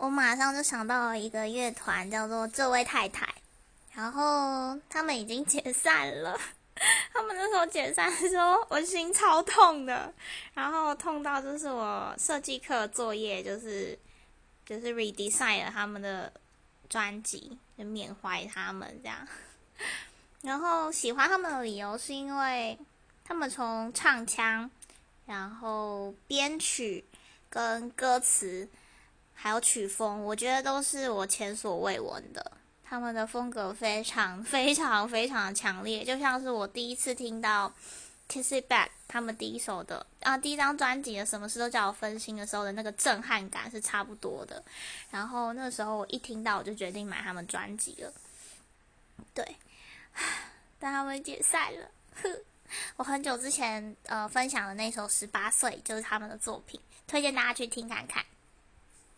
我马上就想到了一个乐团，叫做这位太太，然后他们已经解散了。他们那时候解散的时候，我心超痛的，然后痛到就是我设计课作业就是就是 redesign 了他们的专辑，就缅怀他们这样。然后喜欢他们的理由是因为他们从唱腔，然后编曲跟歌词，还有曲风，我觉得都是我前所未闻的。他们的风格非常非常非常的强烈，就像是我第一次听到《Kiss It Back》他们第一首的啊第一张专辑的《什么事都叫我分心》的时候的那个震撼感是差不多的。然后那时候我一听到我就决定买他们专辑了。对，但他们解散了。我很久之前呃分享的那首《十八岁》就是他们的作品，推荐大家去听看看。